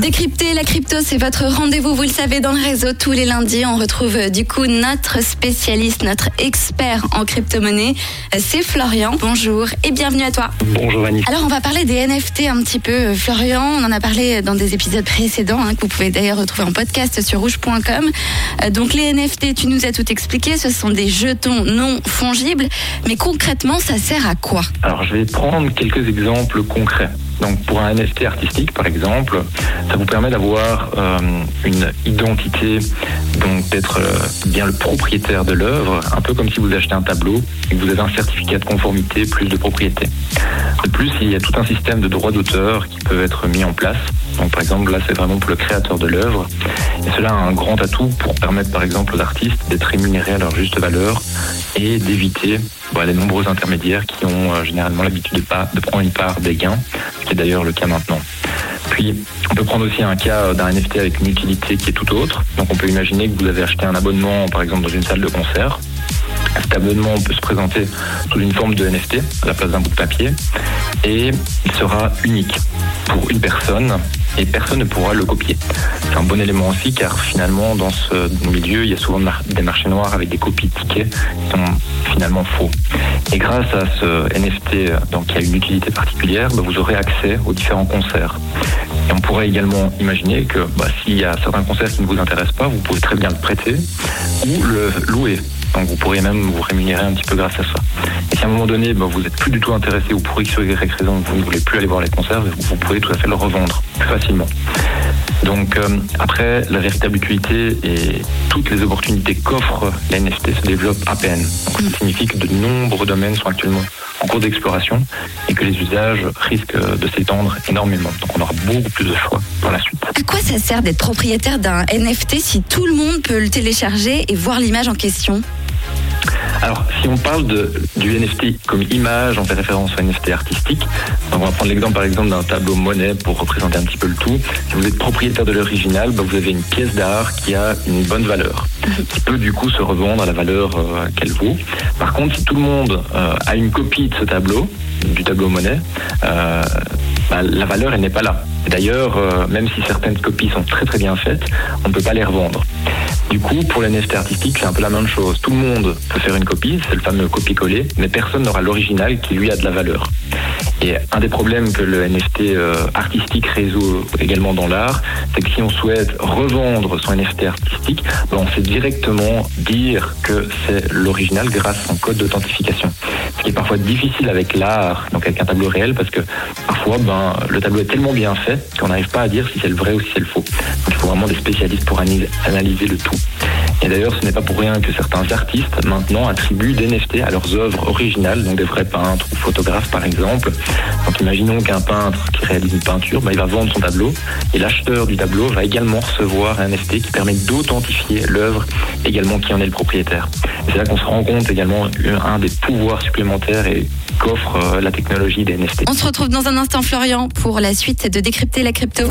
Décrypter la crypto, c'est votre rendez-vous, vous le savez, dans le réseau. Tous les lundis, on retrouve euh, du coup notre spécialiste, notre expert en crypto-monnaie. Euh, C'est Florian. Bonjour et bienvenue à toi. Bonjour Vanessa. Alors, on va parler des NFT un petit peu. Euh, Florian, on en a parlé dans des épisodes précédents, hein, que vous pouvez d'ailleurs retrouver en podcast sur rouge.com. Donc, les NFT, tu nous as tout expliqué. Ce sont des jetons non fongibles. Mais concrètement, ça sert à quoi? Alors je vais prendre quelques exemples concrets. Donc pour un NFT artistique par exemple, ça vous permet d'avoir euh, une identité, donc d'être euh, bien le propriétaire de l'œuvre, un peu comme si vous achetez un tableau et que vous avez un certificat de conformité plus de propriété. De plus, il y a tout un système de droits d'auteur qui peut être mis en place. Donc par exemple là c'est vraiment pour le créateur de l'œuvre et cela a un grand atout pour permettre par exemple aux artistes d'être rémunérés à leur juste valeur et d'éviter bah, les nombreux intermédiaires qui ont euh, généralement l'habitude de, pas- de prendre une part des gains, ce qui est d'ailleurs le cas maintenant. Puis, on peut prendre aussi un cas euh, d'un NFT avec une utilité qui est tout autre. Donc, on peut imaginer que vous avez acheté un abonnement, par exemple, dans une salle de concert. Cet abonnement peut se présenter sous une forme de NFT à la place d'un bout de papier et il sera unique pour une personne et personne ne pourra le copier. C'est un bon élément aussi car finalement dans ce milieu il y a souvent des marchés noirs avec des copies de tickets qui sont finalement faux. Et grâce à ce NFT donc, qui a une utilité particulière, bah, vous aurez accès aux différents concerts. Et on pourrait également imaginer que bah, s'il y a certains concerts qui ne vous intéressent pas, vous pouvez très bien le prêter ou le louer. Donc vous pourriez même vous rémunérer un petit peu grâce à ça. Et si à un moment donné, bah, vous n'êtes plus du tout intéressé ou pour X ou Y raison, vous ne voulez plus aller voir les concerts, vous, pouvez tout à fait le revendre plus facilement. Donc euh, après, la véritable utilité et toutes les opportunités qu'offrent les NFT se développent à peine. Donc, ça signifie que de nombreux domaines sont actuellement en cours d'exploration et que les usages risquent de s'étendre énormément. Donc on aura beaucoup plus de choix par la suite. À quoi ça sert d'être propriétaire d'un NFT si tout le monde peut le télécharger et voir l'image en question? Alors, si on parle de, du NFT comme image, on fait référence un NFT artistique. On va prendre l'exemple, par exemple, d'un tableau monnaie pour représenter un petit peu le tout. Si vous êtes propriétaire de l'original, bah, vous avez une pièce d'art qui a une bonne valeur, qui peut du coup se revendre à la valeur euh, qu'elle vaut. Par contre, si tout le monde euh, a une copie de ce tableau, du tableau monnaie, euh, bah, la valeur, elle n'est pas là. D'ailleurs, euh, même si certaines copies sont très très bien faites, on ne peut pas les revendre. Du coup, pour les NFT c'est un peu la même chose. Tout le monde peut faire une copie, c'est le fameux copier-coller, mais personne n'aura l'original qui lui a de la valeur. Et un des problèmes que le NFT euh, artistique résout également dans l'art, c'est que si on souhaite revendre son NFT artistique, ben, on sait directement dire que c'est l'original grâce à son code d'authentification. Ce qui est parfois difficile avec l'art, donc avec un tableau réel, parce que parfois ben, le tableau est tellement bien fait qu'on n'arrive pas à dire si c'est le vrai ou si c'est le faux. Donc il faut vraiment des spécialistes pour analyser- le tout. Et d'ailleurs, ce n'est pas pour rien que certains artistes maintenant attribuent des NFT à leurs œuvres originales, donc des vrais peintres ou photographes par exemple. Donc imaginons qu'un peintre qui réalise une peinture, ben, il va vendre son tableau et l'acheteur du tableau va également recevoir un NFT qui permet d'authentifier l'œuvre également qui en est le propriétaire. C'est là qu'on se rend compte également un des pouvoirs supplémentaires et qu'offre euh, la technologie des NFT. On se retrouve dans un instant, Florian, pour la suite de décrypter la crypto.